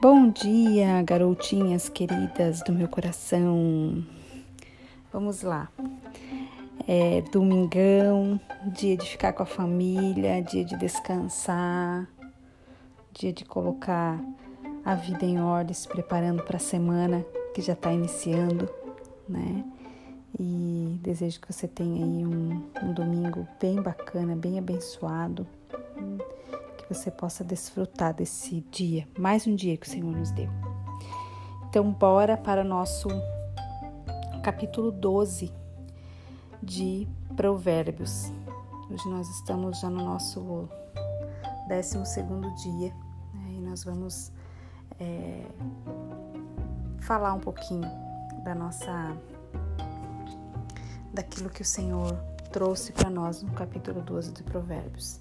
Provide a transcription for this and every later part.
Bom dia, garotinhas queridas do meu coração. Vamos lá. É domingão, dia de ficar com a família, dia de descansar, dia de colocar a vida em ordem, se preparando para a semana que já está iniciando, né? E desejo que você tenha aí um, um domingo bem bacana, bem abençoado você possa desfrutar desse dia, mais um dia que o Senhor nos deu. Então, bora para o nosso capítulo 12 de Provérbios. Hoje nós estamos já no nosso 12 segundo dia né, e nós vamos é, falar um pouquinho da nossa daquilo que o Senhor trouxe para nós no capítulo 12 de Provérbios.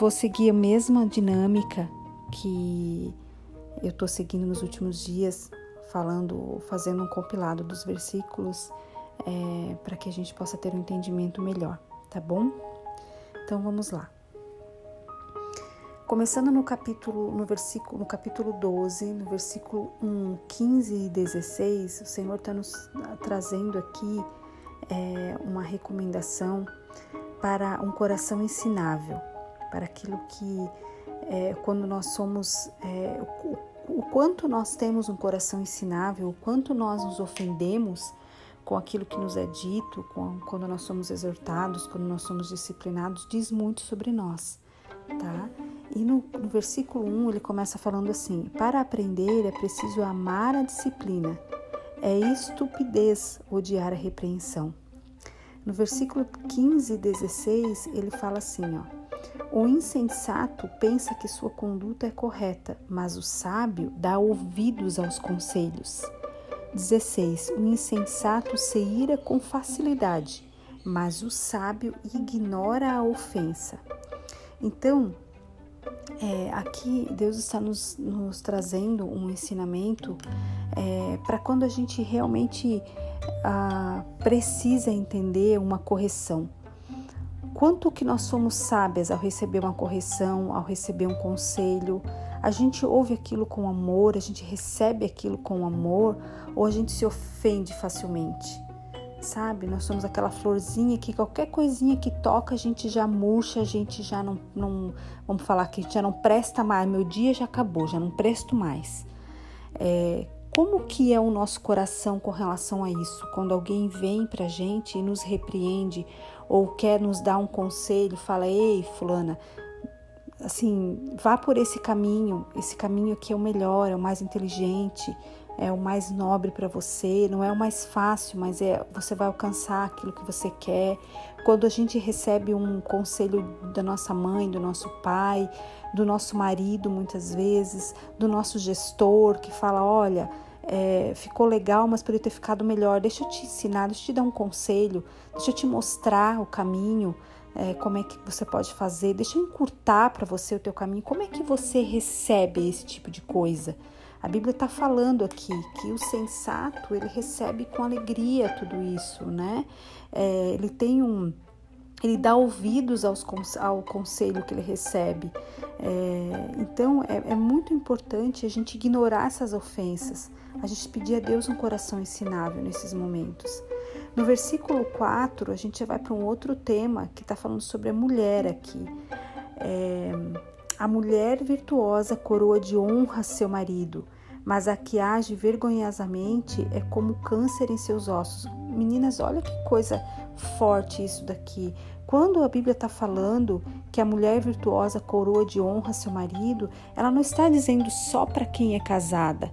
Vou seguir a mesma dinâmica que eu estou seguindo nos últimos dias, falando, fazendo um compilado dos versículos é, para que a gente possa ter um entendimento melhor, tá bom? Então vamos lá. Começando no capítulo, no versículo, no capítulo 12, no versículo 1, 15 e 16, o Senhor está nos trazendo aqui é, uma recomendação para um coração ensinável para aquilo que é, quando nós somos é, o, o quanto nós temos um coração ensinável, o quanto nós nos ofendemos com aquilo que nos é dito, com, quando nós somos exortados, quando nós somos disciplinados, diz muito sobre nós, tá? E no, no versículo 1 ele começa falando assim: Para aprender é preciso amar a disciplina, é estupidez odiar a repreensão. No versículo 15 e 16 ele fala assim: ó, o insensato pensa que sua conduta é correta, mas o sábio dá ouvidos aos conselhos. 16. O insensato se ira com facilidade, mas o sábio ignora a ofensa. Então, é, aqui Deus está nos, nos, trazendo um ensinamento é, para quando a gente realmente ah, precisa entender uma correção quanto que nós somos sábias ao receber uma correção, ao receber um conselho. A gente ouve aquilo com amor, a gente recebe aquilo com amor ou a gente se ofende facilmente? Sabe? Nós somos aquela florzinha que qualquer coisinha que toca a gente já murcha, a gente já não, não vamos falar que já não presta mais. Meu dia já acabou, já não presto mais. É, como que é o nosso coração com relação a isso? Quando alguém vem pra gente e nos repreende ou quer nos dar um conselho, fala: "Ei, fulana, assim, vá por esse caminho. Esse caminho aqui é o melhor, é o mais inteligente, é o mais nobre para você, não é o mais fácil, mas é você vai alcançar aquilo que você quer. Quando a gente recebe um conselho da nossa mãe, do nosso pai, do nosso marido, muitas vezes, do nosso gestor, que fala: olha, é, ficou legal, mas poderia ter ficado melhor. Deixa eu te ensinar, deixa eu te dar um conselho, deixa eu te mostrar o caminho, é, como é que você pode fazer, deixa eu encurtar para você o teu caminho. Como é que você recebe esse tipo de coisa? A Bíblia está falando aqui que o sensato ele recebe com alegria tudo isso, né? É, ele tem um ele dá ouvidos aos, ao conselho que ele recebe. É, então é, é, muito importante a gente ignorar essas ofensas, a gente pedir a Deus um coração ensinável nesses momentos. No versículo 4, a gente já vai para um outro tema que está falando sobre a mulher aqui. É, a mulher virtuosa coroa de honra seu marido, mas a que age vergonhosamente é como câncer em seus ossos. Meninas, olha que coisa forte isso daqui. Quando a Bíblia está falando que a mulher virtuosa coroa de honra seu marido, ela não está dizendo só para quem é casada.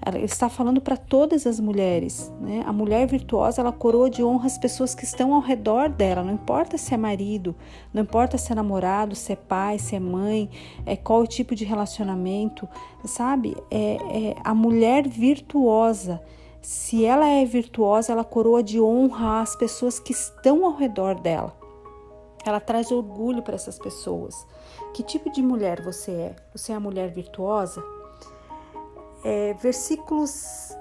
Ela está falando para todas as mulheres. Né? A mulher virtuosa ela coroa de honra as pessoas que estão ao redor dela. Não importa se é marido, não importa se é namorado, se é pai, se é mãe, é qual o tipo de relacionamento, sabe? É, é a mulher virtuosa se ela é virtuosa, ela coroa de honra as pessoas que estão ao redor dela. Ela traz orgulho para essas pessoas. Que tipo de mulher você é? Você é a mulher virtuosa? É, versículos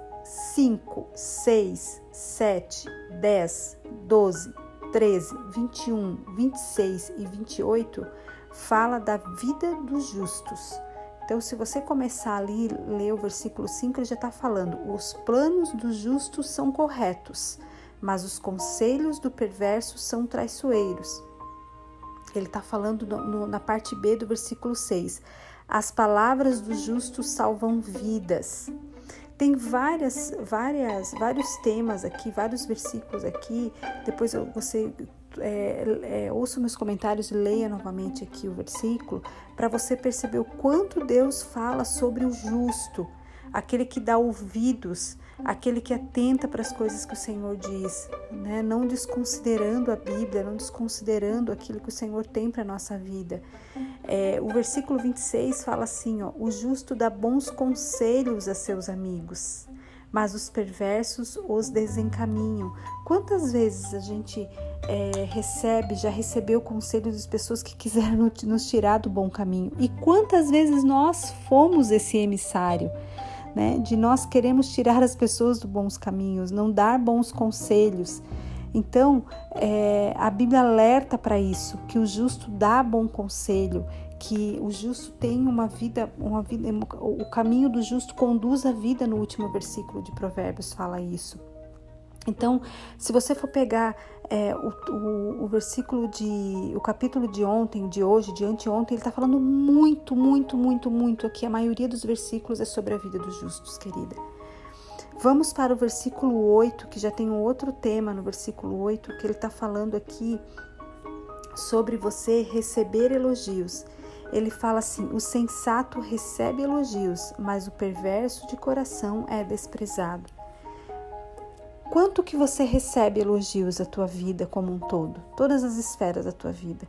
5, 6, 7, 10, 12, 13, 21, 26 e 28 fala da vida dos justos Então, se você começar ali ler o versículo 5, ele já está falando: os planos do justo são corretos, mas os conselhos do perverso são traiçoeiros. Ele está falando no, no, na parte B do versículo 6. As palavras do justo salvam vidas. Tem várias, várias, vários temas aqui, vários versículos aqui. Depois você é, é, ouça meus comentários e leia novamente aqui o versículo para você perceber o quanto Deus fala sobre o justo, aquele que dá ouvidos, aquele que atenta para as coisas que o Senhor diz, né? não desconsiderando a Bíblia, não desconsiderando aquilo que o Senhor tem para a nossa vida. É, o versículo 26 fala assim: ó, o justo dá bons conselhos a seus amigos, mas os perversos os desencaminham. Quantas vezes a gente é, recebe, já recebeu conselhos de pessoas que quiseram nos tirar do bom caminho? E quantas vezes nós fomos esse emissário? Né? De nós queremos tirar as pessoas dos bons caminhos, não dar bons conselhos. Então, é, a Bíblia alerta para isso, que o justo dá bom conselho, que o justo tem uma vida, uma vida, o caminho do justo conduz a vida. No último versículo de Provérbios fala isso. Então, se você for pegar é, o, o, o, versículo de. o capítulo de ontem, de hoje, de anteontem, ele está falando muito, muito, muito, muito aqui. A maioria dos versículos é sobre a vida dos justos, querida. Vamos para o versículo 8, que já tem um outro tema no versículo 8, que ele está falando aqui sobre você receber elogios. Ele fala assim: o sensato recebe elogios, mas o perverso de coração é desprezado. Quanto que você recebe elogios da tua vida como um todo, todas as esferas da tua vida?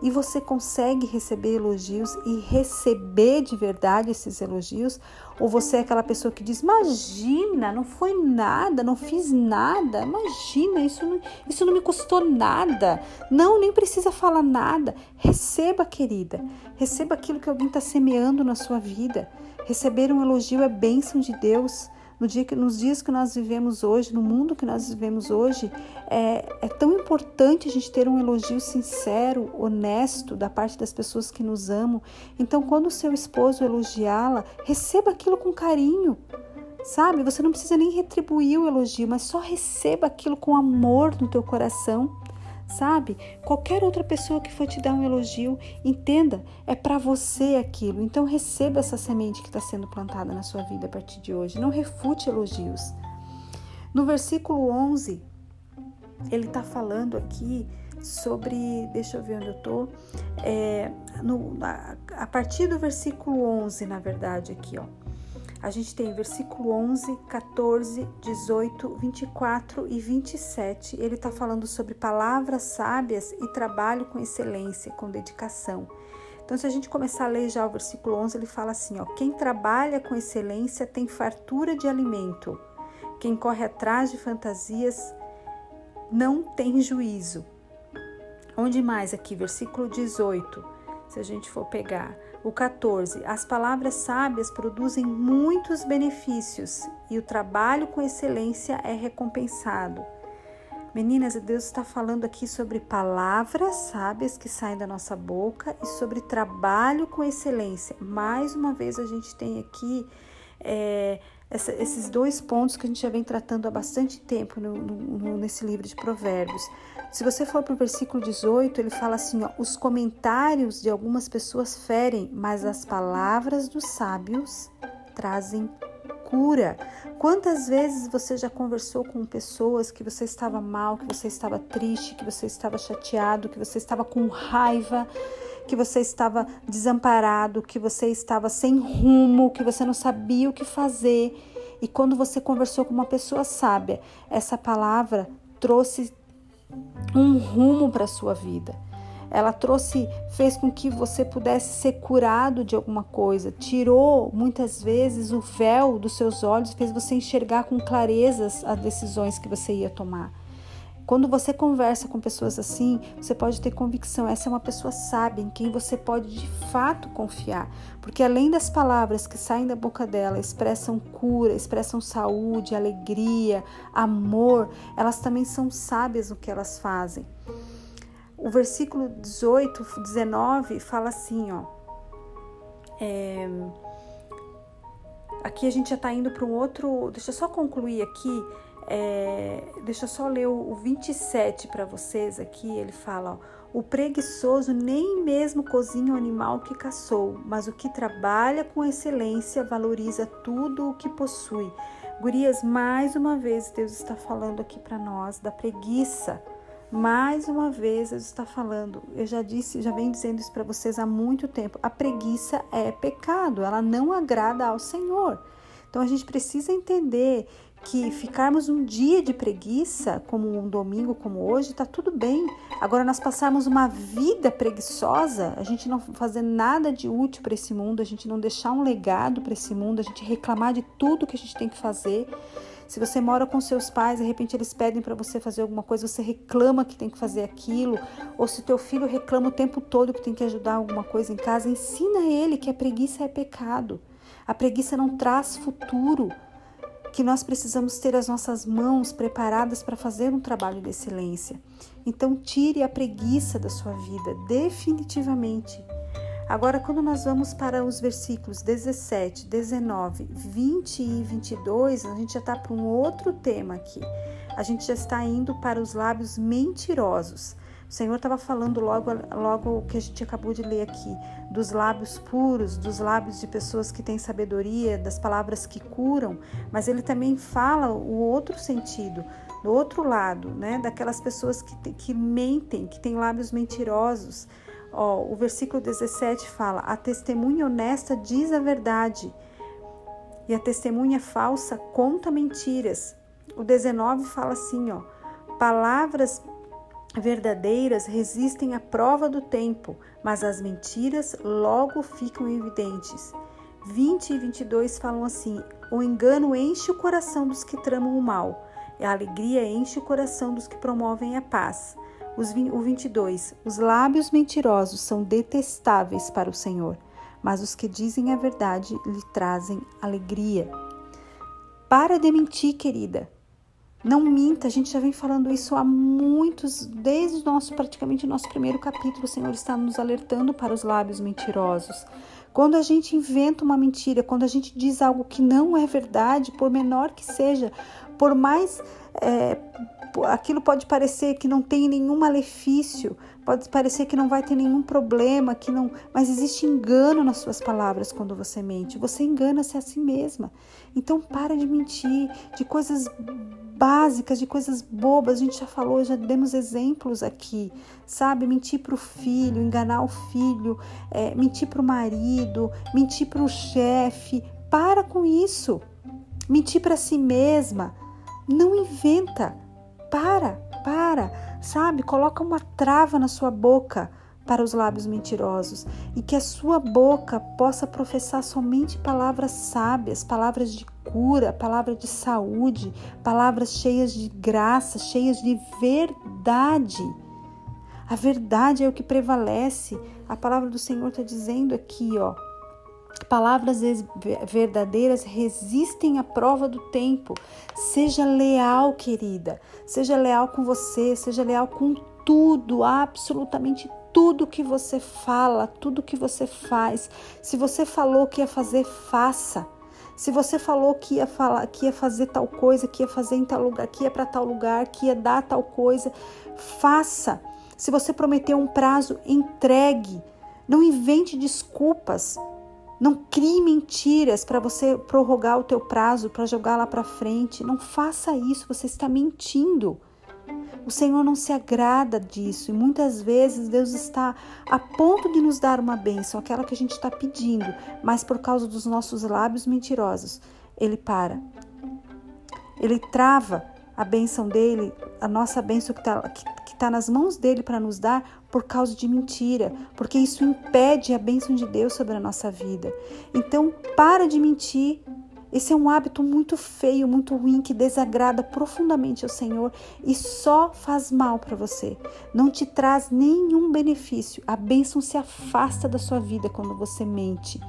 E você consegue receber elogios e receber de verdade esses elogios? Ou você é aquela pessoa que diz: Imagina, não foi nada, não fiz nada, imagina, isso não, isso não me custou nada. Não, nem precisa falar nada. Receba, querida, receba aquilo que alguém está semeando na sua vida. Receber um elogio é bênção de Deus no dia que, nos dias que nós vivemos hoje, no mundo que nós vivemos hoje, é, é tão importante a gente ter um elogio sincero, honesto da parte das pessoas que nos amam. Então, quando o seu esposo elogiá-la, receba aquilo com carinho. Sabe, você não precisa nem retribuir o elogio, mas só receba aquilo com amor no teu coração sabe? Qualquer outra pessoa que for te dar um elogio, entenda, é para você aquilo. Então receba essa semente que está sendo plantada na sua vida a partir de hoje. Não refute elogios. No versículo 11, ele está falando aqui sobre, deixa eu ver onde eu tô, é, no, a, a partir do versículo 11, na verdade, aqui, ó a gente tem versículo 11, 14, 18, 24 e 27. Ele está falando sobre palavras sábias e trabalho com excelência, com dedicação. Então, se a gente começar a ler já o versículo 11, ele fala assim: ó, quem trabalha com excelência tem fartura de alimento, quem corre atrás de fantasias não tem juízo. Onde mais aqui? Versículo 18, se a gente for pegar. O 14. As palavras sábias produzem muitos benefícios e o trabalho com excelência é recompensado. Meninas, Deus está falando aqui sobre palavras sábias que saem da nossa boca e sobre trabalho com excelência. Mais uma vez, a gente tem aqui é, essa, esses dois pontos que a gente já vem tratando há bastante tempo no, no, nesse livro de Provérbios. Se você for para o versículo 18, ele fala assim: ó, os comentários de algumas pessoas ferem, mas as palavras dos sábios trazem cura. Quantas vezes você já conversou com pessoas que você estava mal, que você estava triste, que você estava chateado, que você estava com raiva, que você estava desamparado, que você estava sem rumo, que você não sabia o que fazer. E quando você conversou com uma pessoa sábia, essa palavra trouxe um rumo para a sua vida. Ela trouxe, fez com que você pudesse ser curado de alguma coisa, tirou muitas vezes o véu dos seus olhos, fez você enxergar com clareza as decisões que você ia tomar. Quando você conversa com pessoas assim, você pode ter convicção, essa é uma pessoa sábia em quem você pode de fato confiar, porque além das palavras que saem da boca dela, expressam cura, expressam saúde, alegria, amor, elas também são sábias no que elas fazem. O versículo 18, 19 fala assim, ó: É, aqui a gente já está indo para um outro. Deixa eu só concluir aqui. É, deixa eu só ler o, o 27 para vocês aqui. Ele fala: ó, o preguiçoso nem mesmo cozinha o animal que caçou, mas o que trabalha com excelência valoriza tudo o que possui. Gurias, mais uma vez Deus está falando aqui para nós da preguiça. Mais uma vez Deus está falando. Eu já disse, já venho dizendo isso para vocês há muito tempo. A preguiça é pecado, ela não agrada ao Senhor. Então a gente precisa entender que ficarmos um dia de preguiça, como um domingo como hoje, tá tudo bem. Agora nós passarmos uma vida preguiçosa, a gente não fazer nada de útil para esse mundo, a gente não deixar um legado para esse mundo, a gente reclamar de tudo que a gente tem que fazer. Se você mora com seus pais, de repente eles pedem para você fazer alguma coisa, você reclama que tem que fazer aquilo, ou se teu filho reclama o tempo todo que tem que ajudar alguma coisa em casa, ensina ele que a preguiça é pecado. A preguiça não traz futuro que nós precisamos ter as nossas mãos preparadas para fazer um trabalho de excelência. Então, tire a preguiça da sua vida, definitivamente. Agora, quando nós vamos para os versículos 17, 19, 20 e 22, a gente já está para um outro tema aqui. A gente já está indo para os lábios mentirosos. O Senhor estava falando logo, logo que a gente acabou de ler aqui, dos lábios puros, dos lábios de pessoas que têm sabedoria, das palavras que curam, mas ele também fala o outro sentido, do outro lado, né? Daquelas pessoas que, que mentem, que têm lábios mentirosos. Ó, o versículo 17 fala: A testemunha honesta diz a verdade, e a testemunha falsa conta mentiras. O 19 fala assim, ó: Palavras verdadeiras resistem à prova do tempo, mas as mentiras logo ficam evidentes. 20 e 22 falam assim: O engano enche o coração dos que tramam o mal, a alegria enche o coração dos que promovem a paz. Os, o 22: Os lábios mentirosos são detestáveis para o Senhor, mas os que dizem a verdade lhe trazem alegria. Para de mentir, querida. Não minta, a gente já vem falando isso há muitos, desde nosso, praticamente o nosso primeiro capítulo, o Senhor está nos alertando para os lábios mentirosos. Quando a gente inventa uma mentira, quando a gente diz algo que não é verdade, por menor que seja, por mais é, aquilo pode parecer que não tem nenhum malefício, pode parecer que não vai ter nenhum problema, que não, mas existe engano nas suas palavras quando você mente. Você engana-se a si mesma. Então para de mentir de coisas básicas, de coisas bobas. A gente já falou, já demos exemplos aqui, sabe? Mentir para o filho, enganar o filho, é, mentir para o marido, mentir para o chefe. Para com isso. Mentir para si mesma. Não inventa. Para, para, sabe? Coloca uma trava na sua boca para os lábios mentirosos e que a sua boca possa professar somente palavras sábias, palavras de cura, palavras de saúde, palavras cheias de graça, cheias de verdade. A verdade é o que prevalece. A palavra do Senhor está dizendo aqui, ó. Palavras verdadeiras resistem à prova do tempo. Seja leal, querida. Seja leal com você, seja leal com tudo, absolutamente tudo que você fala, tudo que você faz. Se você falou que ia fazer, faça. Se você falou que ia falar, que ia fazer tal coisa, que ia fazer em tal lugar, que ia para tal lugar, que ia dar tal coisa, faça. Se você prometeu um prazo, entregue. Não invente desculpas. Não crie mentiras para você prorrogar o teu prazo, para jogar lá para frente. Não faça isso, você está mentindo. O Senhor não se agrada disso e muitas vezes Deus está a ponto de nos dar uma bênção, aquela que a gente está pedindo, mas por causa dos nossos lábios mentirosos, Ele para. Ele trava a bênção dele, a nossa bênção que está que, que tá nas mãos dele para nos dar por causa de mentira, porque isso impede a bênção de Deus sobre a nossa vida. Então, para de mentir, esse é um hábito muito feio, muito ruim, que desagrada profundamente ao Senhor e só faz mal para você. Não te traz nenhum benefício. A bênção se afasta da sua vida quando você mente,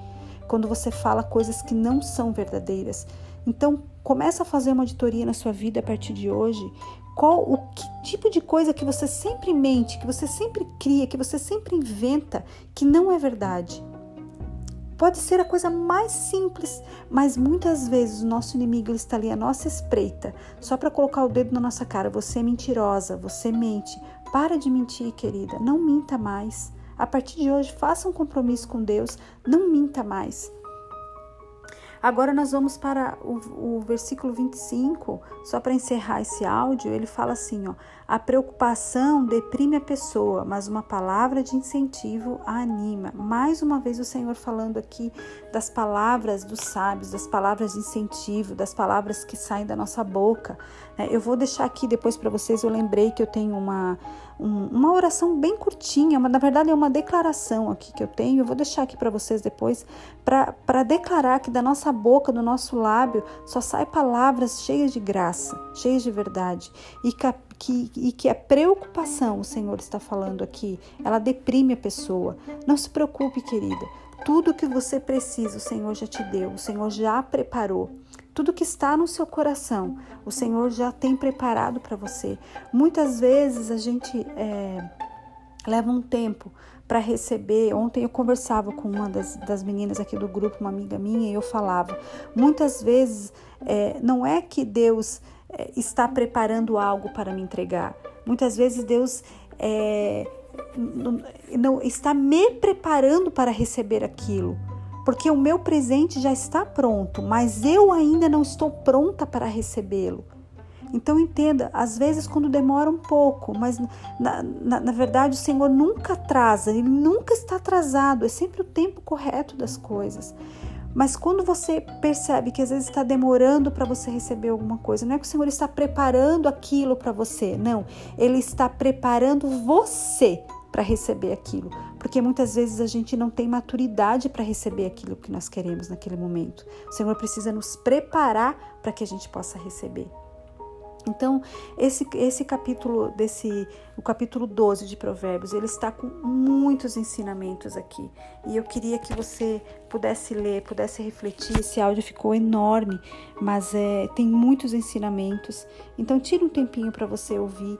quando você fala coisas que não são verdadeiras. Então, começa a fazer uma auditoria na sua vida a partir de hoje. Qual o que tipo de coisa que você sempre mente, que você sempre cria, que você sempre inventa, que não é verdade? Pode ser a coisa mais simples, mas muitas vezes o nosso inimigo está ali à nossa espreita, só para colocar o dedo na nossa cara. Você é mentirosa, você mente. Para de mentir, querida. Não minta mais. A partir de hoje, faça um compromisso com Deus. Não minta mais. Agora nós vamos para o, o versículo 25, só para encerrar esse áudio, ele fala assim: ó, a preocupação deprime a pessoa, mas uma palavra de incentivo a anima. Mais uma vez o Senhor falando aqui das palavras dos sábios, das palavras de incentivo, das palavras que saem da nossa boca. Né? Eu vou deixar aqui depois para vocês, eu lembrei que eu tenho uma um, uma oração bem curtinha, mas na verdade é uma declaração aqui que eu tenho. Eu vou deixar aqui para vocês depois para declarar que da nossa boca, do nosso lábio, só sai palavras cheias de graça, cheias de verdade e que, que, e que a preocupação, o Senhor está falando aqui, ela deprime a pessoa. Não se preocupe, querida. Tudo que você precisa, o Senhor já te deu, o Senhor já preparou. Tudo que está no seu coração, o Senhor já tem preparado para você. Muitas vezes a gente é, leva um tempo para receber. Ontem eu conversava com uma das, das, meninas aqui do grupo, uma amiga minha, e eu falava: muitas vezes é, não é que Deus é, está preparando algo para me entregar. Muitas vezes Deus é, não está me preparando para receber aquilo porque o meu presente já está pronto, mas eu ainda não estou pronta para recebê-lo. Então entenda, às vezes quando demora um pouco, mas na, na, na, verdade o Senhor nunca atrasa, Ele nunca está atrasado, é sempre o tempo correto das coisas. Mas quando você percebe que às vezes está demorando para você receber alguma coisa, não é que o Senhor está preparando aquilo para você, não. Ele está preparando você para receber aquilo, porque muitas vezes a gente não tem maturidade para receber aquilo que nós queremos naquele momento. O Senhor precisa nos preparar para que a gente possa receber. Então, esse, esse capítulo, desse, o capítulo 12 de Provérbios, ele está com muitos ensinamentos aqui. E eu queria que você pudesse ler, pudesse refletir. Esse áudio ficou enorme, mas é, tem muitos ensinamentos. Então, tire um tempinho para você ouvir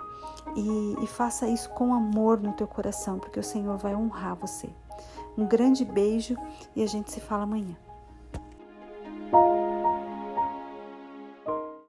e, e faça isso com amor no teu coração, porque o Senhor vai honrar você. Um grande beijo e a gente se fala amanhã.